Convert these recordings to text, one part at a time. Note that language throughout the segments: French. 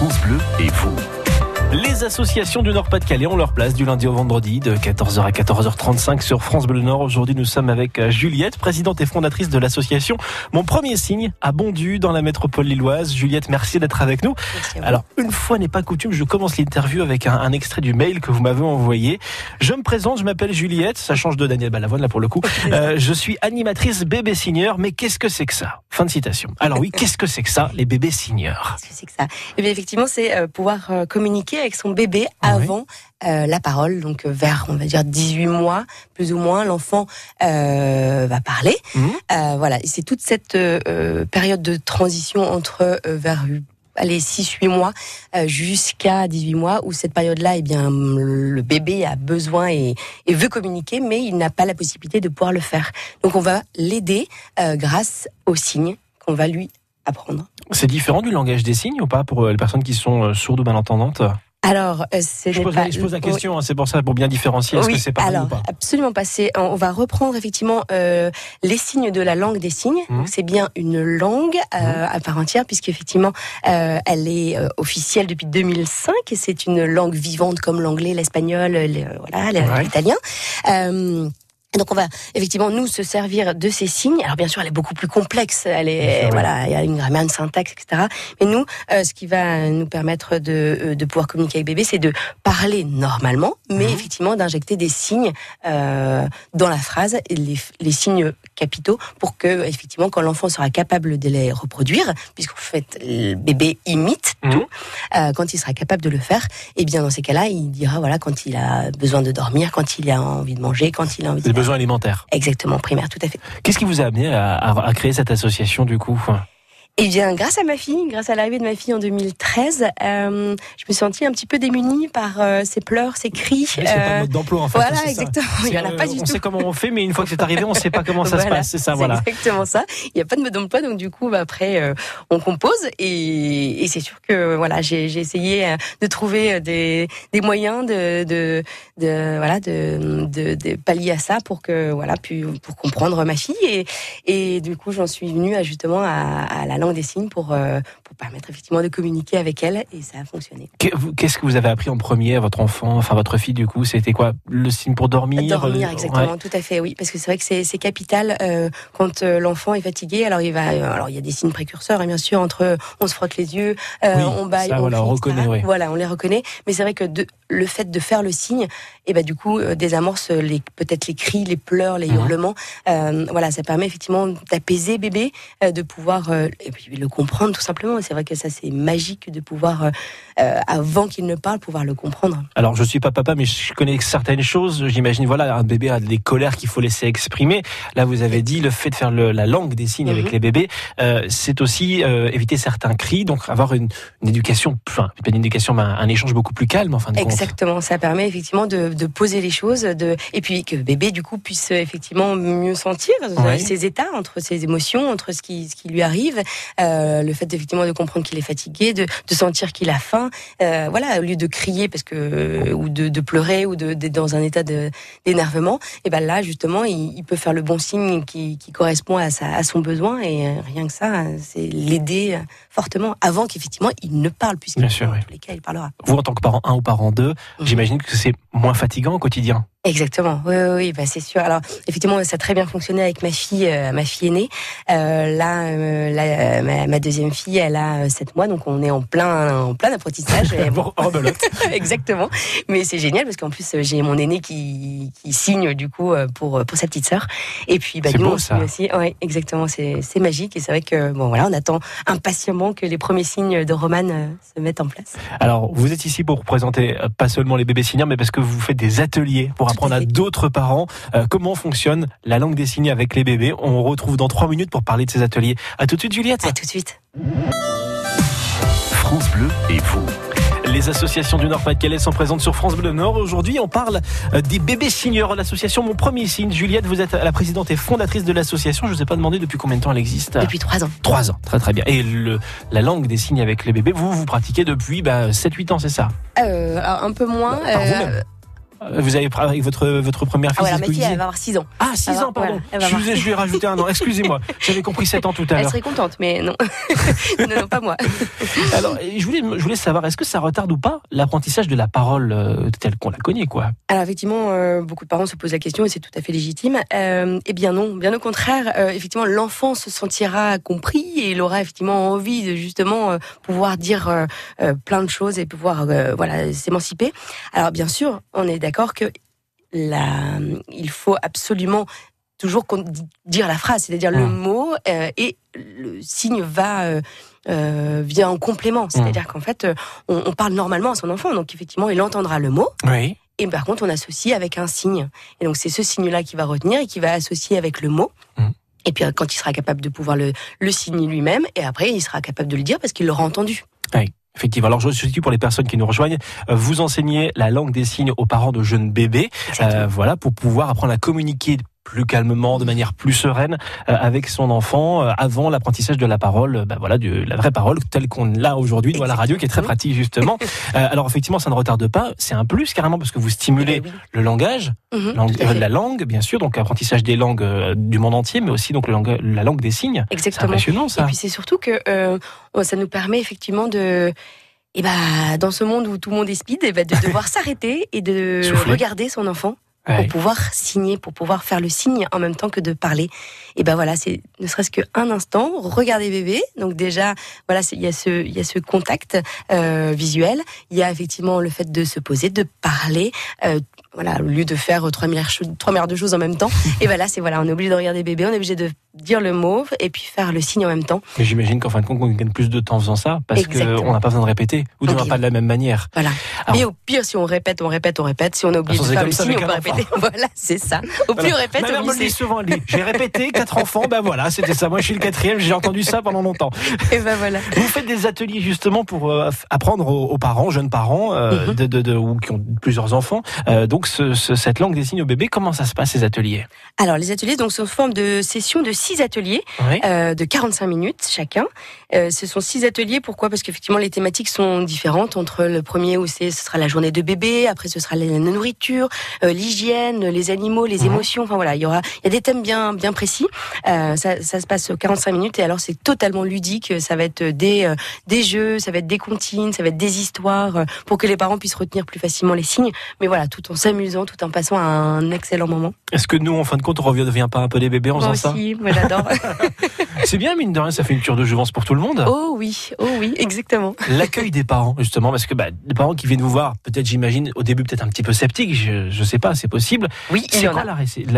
France Bleu et vous. Les associations du Nord-Pas-de-Calais ont leur place du lundi au vendredi de 14h à 14h35 sur France Bleu Nord. Aujourd'hui, nous sommes avec euh, Juliette, présidente et fondatrice de l'association Mon Premier Signe à Bondu dans la métropole lilloise. Juliette, merci d'être avec nous. Alors, une fois n'est pas coutume, je commence l'interview avec un, un, extrait du mail que vous m'avez envoyé. Je me présente, je m'appelle Juliette, ça change de Daniel Balavoine là pour le coup. Euh, je suis animatrice bébé signeur, mais qu'est-ce que c'est que ça? Fin de citation. Alors oui, qu'est-ce que c'est que ça, les bébés signeurs Qu'est-ce que c'est que ça? Eh bien, effectivement, c'est euh, pouvoir euh, communiquer avec son bébé avant euh, la parole, donc vers on va dire 18 mois plus ou moins, l'enfant va parler. Euh, voilà, c'est toute cette période de transition entre vers allez 6-8 mois euh, jusqu'à 18 mois où cette période-là, eh bien le bébé a besoin et, veut communiquer, mais il n'a pas la possibilité de pouvoir le faire. Donc on va l'aider euh, grâce aux signes qu'on va lui apprendre. C'est différent du langage des signes ou pas pour euh, les personnes qui sont sourdes ou malentendantes? Alors, euh, c'est je je pose la question, hein, c'est pour ça, pour bien différencier. Est-ce Oui, que c'est pareil alors, ou pas Absolument pas. C'est- On va reprendre effectivement euh, les signes de la langue des signes. Donc, C'est bien une langue euh, à part entière, puisqu'effectivement, euh, elle est euh, officielle depuis 2005 et c'est une langue vivante comme l'anglais, l'espagnol, le- voilà, le- Ouais. Donc on va effectivement nous se servir de ces signes. Alors bien sûr, elle est beaucoup plus complexe. Elle est sûr, voilà, il y a une grammaire, une syntaxe, etc. Mais nous, euh, ce qui va nous permettre de, euh, de pouvoir communiquer avec bébé, c'est de parler normalement, mais Mhm. effectivement d'injecter des signes euh, dans la phrase, les, les signes capitaux, pour que effectivement quand l'enfant sera capable de les reproduire, puisqu'en fait le bébé imite Mhm. tout, euh, quand il sera capable de le faire, et bien dans ces cas-là, il dira voilà quand il a besoin de dormir, quand il a envie de manger, quand il a envie de besoins alimentaires. Exactement, primaire, tout à fait. Qu'est-ce qui vous a amené à, à- à créer cette association du coup? Eh bien, grâce à ma fille, grâce à l'arrivée de ma fille en 2013, euh, je me suis sentie un petit peu démunie par euh, ses pleurs, ses cris. C'est pas euh, le mode d'emploi en fait. voilà, ça. exactement. Il n'y en a pas euh, du on tout. sait comment on fait, mais une fois que c'est arrivé, on sait pas comment ça se passe. C'est ça, voilà. exactement ça. Il n'y a pas de mode d'emploi, donc du coup, bah, après, euh, on compose et, et c'est sûr que voilà, j'ai j'ai essayé euh, de trouver euh, des, des moyens de, de, de voilà de, de, de pallier à ça pour que voilà puis pour comprendre ma fille et, et du coup, j'en suis venue à, justement à, à la langue des signes pour euh, pour permettre effectivement de communiquer avec elle et ça a fonctionné. Qu'est-ce que vous avez appris en premier à votre enfant, enfin votre fille du coup? C'était quoi? Le signe pour dormir Dormir, exactement, Ouais. tout à fait, oui, parce que c'est vrai que c'est capital euh, quand euh, l'enfant est fatigué. Alors il va, alors il y a des signes précurseurs, hein, bien sûr, entre on se frotte les yeux, Oui, on baille, ça, on voilà, on crie, reconnaît, oui. Voilà, on les reconnaît. Mais c'est vrai que de, le fait de faire le signe, et ben du coup euh, désamorce les peut-être les cris, les pleurs, les Mhm. hurlements. Euh, voilà, ça permet effectivement d'apaiser bébé, euh, de pouvoir euh, et puis le comprendre tout simplement. C'est vrai que ça c'est magique de pouvoir euh, euh, avant qu'il ne parle pouvoir le comprendre. Alors je suis pas papa, mais je connais certaines choses. J'imagine voilà, un bébé a des colères qu'il faut laisser exprimer. Là, vous avez dit le fait de faire le- la langue des signes avec Mhm. les bébés, euh, c'est aussi euh, éviter certains cris, donc avoir une, une éducation, enfin pas une éducation, mais un, un échange beaucoup plus calme en fin de. Exactement, ça permet effectivement de, de poser les choses, de et puis que bébé du coup puisse effectivement mieux sentir Ouais. ses états, entre ses émotions, entre ce qui ce qui lui arrive, euh, le fait effectivement de comprendre qu'il est fatigué, de, de sentir qu'il a faim, euh, voilà, au lieu de crier parce que ou de, de pleurer ou d'être dans un état d'énervement, et ben là justement il, il peut faire le bon signe qui, qui correspond à sa à son besoin et euh, rien que ça, c'est l'aider euh, fortement avant qu'effectivement il ne parle puisque Bien sûr, dans oui. les cas il parlera. Vous en tant que parent 1 ou parent 2, Mhm. j'imagine que c'est moins fatigant au quotidien. Exactement, oui, oui, oui, bah c'est sûr. Alors effectivement, ça a très bien fonctionné avec ma fille, euh, ma fille aînée. Euh, là, euh, là, ma, ma deuxième fille, elle a 7 mois, donc on est en plein, en plein apprentissage. Bon, exactement. Mais c'est génial parce qu'en plus j'ai mon aîné qui, qui signe du coup pour pour sa petite sœur. Et puis bah nous beau, on ça. signe aussi. Ouais, exactement. C'est c'est magique et c'est vrai que bon voilà, on attend impatiemment que les premiers signes de Romane se mettent en place. Alors, vous êtes ici pour présenter pas seulement les bébés signeurs, mais parce que vous faites des ateliers pour À apprendre à d'autres parents euh, comment fonctionne la langue des signes avec les bébés. On retrouve dans trois minutes pour parler de ces ateliers. À tout de suite, Juliette. À tout de suite. France Bleu et vous. Les associations du Nord-Pas-de-Calais sont présentes sur France Bleu Nord. Aujourd'hui, on parle euh, des bébés signeurs. L'association Mon Premier Signe. Juliette, vous êtes la présidente et fondatrice de l'association. Je ne vous ai pas demandé depuis combien de temps elle existe? Depuis trois ans. Trois ans. Très très bien. Et le, la langue des signes avec les bébés, vous, vous pratiquez depuis bah, 7-8 ans, c'est ça? Euh, un peu moins. Vous avez avec votre votre première fille. Ah ouais, alors ma fille, elle va avoir 6 ans. Ah, 6 Elle va- ans, pardon. voilà, elle je, vous ai- je lui ai rajouté un an. Excusez-moi. J'avais compris 7 ans tout à Elle l'heure. serait contente, mais non. non, non, pas moi. Alors, je voulais, je voulais savoir, est-ce que ça retarde ou pas l'apprentissage de la parole euh, telle qu'on la connaît, quoi? Alors effectivement, euh, beaucoup de parents se posent la question et c'est tout à fait légitime. Euh, eh bien non, bien au contraire, euh, effectivement, l'enfant se sentira compris et il aura effectivement envie de justement euh, pouvoir dire euh, euh, plein de choses et pouvoir euh, voilà s'émanciper. Alors bien sûr, on est d'accord que la, il faut absolument toujours dire la phrase, c'est-à-dire le Mm. mot euh, et le signe va euh, euh, vient en complément. C'est-à-dire qu'en fait, on, on parle normalement à son enfant, donc effectivement, il entendra le mot. Oui. Et par contre, on associe avec un signe. Et donc, c'est ce signe-là qui va retenir et qui va associer avec le mot. Mhm. Et puis, quand il sera capable de pouvoir le, le signer lui-même, et après, il sera capable de le dire parce qu'il l'aura entendu. Effectivement. Alors, je suis pour les personnes qui nous rejoignent. euh, Vous enseignez la langue des signes aux parents de jeunes bébés. Euh, voilà, pour pouvoir apprendre à communiquer plus calmement, de manière plus sereine euh, avec son enfant euh, avant l'apprentissage de la parole, euh, bah voilà, de la vraie parole telle qu'on l'a aujourd'hui dans la radio, qui est très pratique justement. Euh, alors effectivement, ça ne retarde pas, c'est un plus carrément parce que vous stimulez Eh oui. le langage, Mhm, à la langue bien sûr, donc apprentissage des langues du monde entier, mais aussi donc le langue- la langue des signes. C'est Exactement. impressionnant Et ça. puis, c'est surtout que euh, ça nous permet effectivement de. Et bah, dans ce monde où tout le monde est speed, et bah, de devoir s'arrêter et de Souffler. regarder son enfant Ouais. pour pouvoir signer, pour pouvoir faire le signe en même temps que de parler. Et ben voilà, c'est ne serait-ce qu'un instant, regarder bébé. Donc déjà, voilà, c'est- il y a ce, il y a ce contact euh, visuel. Il y a effectivement le fait de se poser, de parler. euh, voilà, au lieu de faire trois milliards, de choses en même temps. et ben là, c'est voilà, on est obligé de regarder bébé, on est obligé de dire le mot et puis faire le signe en même temps. Mais j'imagine qu'en fin de compte, on gagne plus de temps en faisant ça parce qu'on n'a pas besoin de répéter ou de Ok. pas de la même manière. Voilà. Alors- et au pire, si on répète, on répète, on répète. Si on oublié façon, de faire le signe, on peut répéter. Voilà, c'est ça. Au plus on répète, Ma mère me le dit souvent, j'ai répété quatre enfants, ben voilà, c'était ça. Moi, je suis le quatrième, j'ai entendu ça pendant longtemps. Et ben voilà. Vous faites des ateliers justement pour euh, apprendre aux, aux parents, jeunes parents, euh, Mhm. de, de, de- ou qui ont plusieurs enfants, euh, donc ce, ce- cette langue des signes au bébé. Comment ça se passe ces ateliers? Alors, les ateliers donc, sont sous forme de sessions de six ateliers Oui. euh, de 45 minutes chacun. Euh, ce sont six ateliers. Pourquoi? Parce qu'effectivement, les thématiques sont différentes. Entre le premier où c'est, ce sera la journée de bébé, après ce sera la nourriture, euh, l'hygiène, les animaux, les Mhm. émotions. Enfin voilà, il y aura, il y a des thèmes bien bien précis. Ça, ça se passe 45 minutes et alors c'est totalement ludique. Ça va être des des jeux, ça va être des comptines, ça va être des histoires pour que les parents puissent retenir plus facilement les signes. Mais voilà, tout en s'amusant, tout en passant un excellent moment. Est-ce que nous, en fin de compte, on revient devient pas un peu des bébés en Moi faisant aussi, moi j'adore. ça C'est bien, mine de rien, ça fait une cure de jouvence pour tout le monde. Oh oui, oh oui, exactement. L'accueil des parents, justement, parce que bah, les parents qui viennent vous voir, peut-être, j'imagine, au début, peut-être un petit peu sceptiques, je, je sais pas, c'est possible. Oui, il y C'est en quoi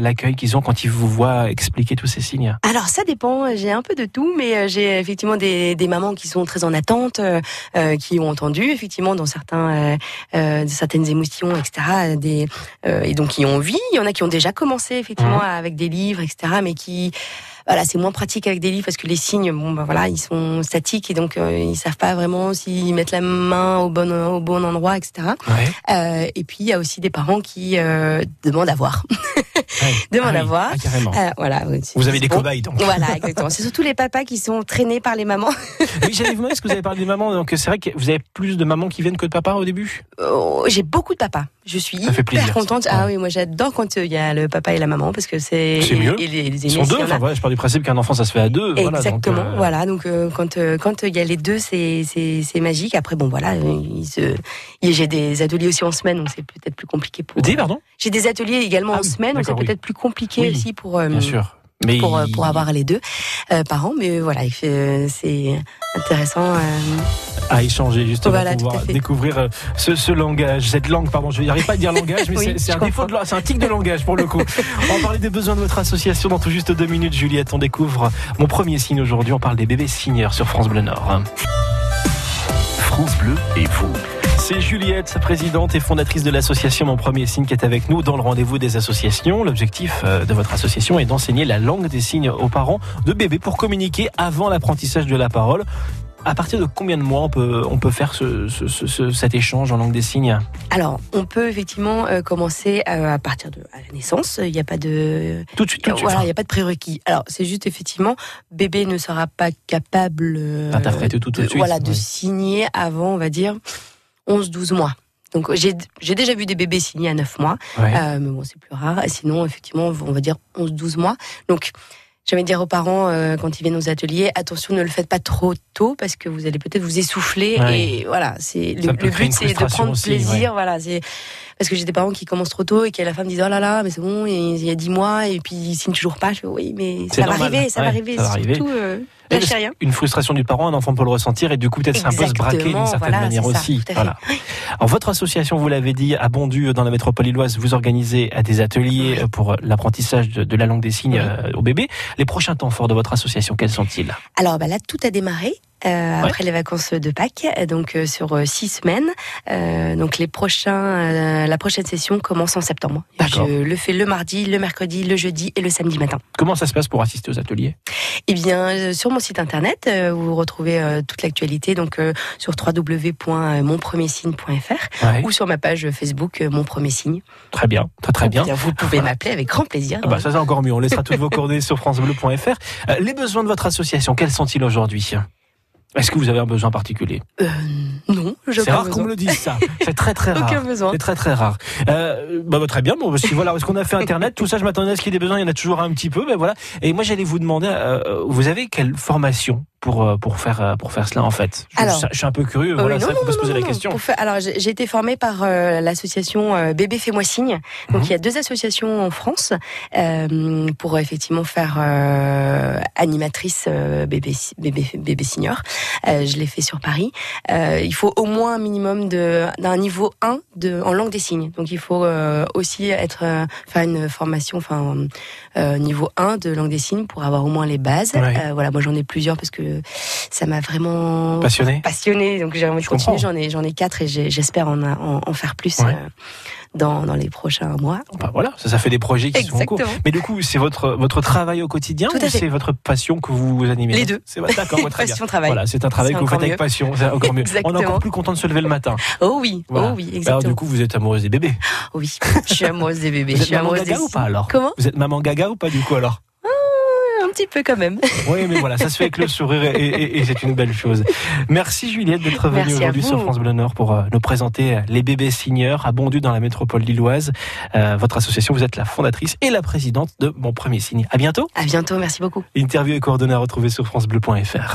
l'accueil qu'ils ont quand ils vous voient expliquer tous ces signes? Alors ça dépend, j'ai un peu de tout, mais euh, j'ai effectivement des, des mamans qui sont très en attente, euh, euh, qui ont entendu effectivement dans certains, euh, certaines émotions, etc. Des, euh, et donc qui ont envie. Il y en a qui ont déjà commencé effectivement avec des livres, etc. Mais qui voilà, c'est moins pratique avec des livres parce que les signes, bon, ben voilà, ils sont statiques et donc euh, ils savent pas vraiment s'ils mettent la main au bon au bon endroit, etc. Ouais. Euh, et puis il y a aussi des parents qui euh, demandent à voir, demandent Ah oui, à voir. ah, carrément. Euh, voilà, oui, Vous avez des bon. cobayes, donc. Voilà, exactement. C'est surtout les papas qui sont traînés par les mamans. Oui, j'allais vous demander, est-ce que vous avez parlé des mamans? Donc, c'est vrai que vous avez plus de mamans qui viennent que de papas au début? Oh, J'ai beaucoup de papas. Je suis hyper plaisir, contente. ça. Ah oui, moi j'adore quand euh, il y a le papa et la maman parce que c'est C'est mieux. Et les, les Ils sont deux, enfin, voilà, je pars du principe qu'un enfant, ça se fait à deux. voilà, donc, Exactement, euh, voilà. Donc euh, quand euh, quand il y a les deux, c'est c'est c'est magique. Après bon voilà, se j'ai des ateliers aussi en semaine, donc c'est peut-être plus compliqué pour. Dis, pardon? J'ai des ateliers également Ah en semaine, donc c'est d'accord, oui. Peut-être plus compliqué Oui, aussi pour euh, Bien sûr. Mais pour il- pour avoir les deux euh, parents. Mais voilà, euh, c'est intéressant. euh, à échanger justement Voilà, pour pouvoir découvrir ce, ce langage, cette langue, pardon, je n'arrive pas à dire langage, mais Oui, c'est- un défaut de c'est un tic de langage pour le coup. on va parler des besoins de votre association dans tout juste deux minutes, Juliette. On découvre mon premier signe aujourd'hui. On parle des bébés signeurs sur France Bleu Nord. France Bleu et vous. C'est Juliette, présidente et fondatrice de l'association Mon Premier Signe qui est avec nous dans le rendez-vous des associations. L'objectif euh, de votre association est d'enseigner la langue des signes aux parents de bébés pour communiquer avant l'apprentissage de la parole. À partir de combien de mois on peut, on peut faire ce- ce- ce- ce- cet échange en langue des signes? Alors, on peut effectivement euh, commencer euh, à partir de à la naissance. Il n'y a pas de Tout de suite, tout de suite. voilà, il y a pas de prérequis. Alors, c'est juste effectivement, bébé ne sera pas capable euh, D'interpréter tout, tout de suite, voilà, de signer avant, on va dire 11-12 mois. Donc j'ai déjà vu des bébés signés à 9 mois, Ouais. euh, mais bon c'est plus rare. Et sinon effectivement on va dire 11-12 mois. Donc J'aimais dire aux parents euh, quand ils viennent aux ateliers, attention, ne le faites pas trop tôt parce que vous allez peut-être vous essouffler. Ouais. Et voilà, c'est le, but, c'est de prendre aussi, plaisir. Voilà, c'est parce que j'ai des parents qui commencent trop tôt et qui à la fin me disent oh là là, mais c'est bon, il y a 10 mois et puis ils signent toujours pas. Je fais oui, mais ça va normal. arriver, ça va Ouais, arriver. ça va arriver. Surtout, euh, Rien. Une frustration du parent, un enfant peut le ressentir et du coup peut-être c'est un peu se braquer d'une certaine voilà, manière ça, aussi. Voilà. Alors votre association, vous l'avez dit, à Bondu dans la métropole illoise, vous organisez euh, des ateliers euh, pour euh, l'apprentissage de, de la langue des signes Oui. euh, au bébé. Les prochains temps forts de votre association, quels sont-ils? Alors bah là, tout a démarré. euh, Ouais. après les vacances de Pâques, donc euh, sur euh, six semaines. Donc les prochains, la prochaine session commence en septembre. Je le fais le mardi, le mercredi, le jeudi et le samedi matin. Comment ça se passe pour assister aux ateliers? Eh bien, sur mon site internet, euh, vous retrouvez euh, toute l'actualité donc euh, sur www.monpremiersigne.fr Ouais. ou sur ma page Facebook Mon Premier Signe. Très bien, très très bien. Vous pouvez m'appeler avec grand plaisir. Ah bah, ça c'est encore mieux. On laissera toutes vos coordonnées sur francebleu.fr. Les besoins de votre association, quels sont-ils aujourd'hui? Est-ce que vous avez un besoin particulier? Euh, C'est rare qu'on me le dise ça. C'est très très rare. Aucun besoin. C'est très très rare. Euh, bah, bah, très bien. Bon, si voilà, est-ce qu'on a fait Internet, tout ça, je m'attendais à ce qu'il y ait des besoins. Il y en a toujours un petit peu. Ben voilà. Et moi, j'allais vous demander, euh, vous avez quelle formation? Pour euh, pour faire euh, pour faire cela en fait je, Alors- je- je suis un peu curieux. Euh, voilà, non, vrai qu'on peut se poser non, la question. faire- alors, j'ai été formée par euh, l'association euh, Bébé Fais-moi signe. Donc, Mhm. il y a deux associations en France pour effectivement faire animatrice bébé, bébé, bébé senior. Je l'ai fait sur Paris. Il faut au moins un minimum d'un niveau 1 de, en langue des signes. Donc, il faut aussi être faire une formation, enfin niveau 1 de langue des signes pour avoir au moins les bases. Ouais. Voilà, moi j'en ai plusieurs parce que ça m'a vraiment Passionné. passionnée, donc j'ai envie de Je continuer. J'en ai, j'en ai quatre et j'espère en, en, en faire plus Ouais. euh, dans, dans les prochains mois. Bah, voilà, ça, ça fait des projets qui sont en cours. Mais du coup, c'est votre votre travail au quotidien ou c'est votre passion que vous animez? Les deux. C'est d'accord, bien. Passion travail. Voilà, c'est un travail que vous faites avec passion, encore mieux. On est encore plus content de se lever le matin. Oh oui, Voilà. oh oui, Alors exactement. du coup, vous êtes amoureuse des bébés. Oui, je suis amoureuse des bébés. Vous je êtes suis amoureuse gaga des ou pas alors? Comment? Vous êtes maman gaga ou pas du coup alors? Petit peu quand même. Oui, mais voilà, ça se fait avec le sourire et, et- et c'est une belle chose. Merci Juliette d'être venue aujourd'hui sur France Bleu Nord pour euh, nous présenter euh, les bébés signeurs à Bondu dans la métropole lilloise. Euh, votre association, vous êtes la fondatrice et la présidente de Mon Premier Signe. À bientôt. À bientôt, merci beaucoup. Interview et coordonnées à retrouver sur francebleu.fr.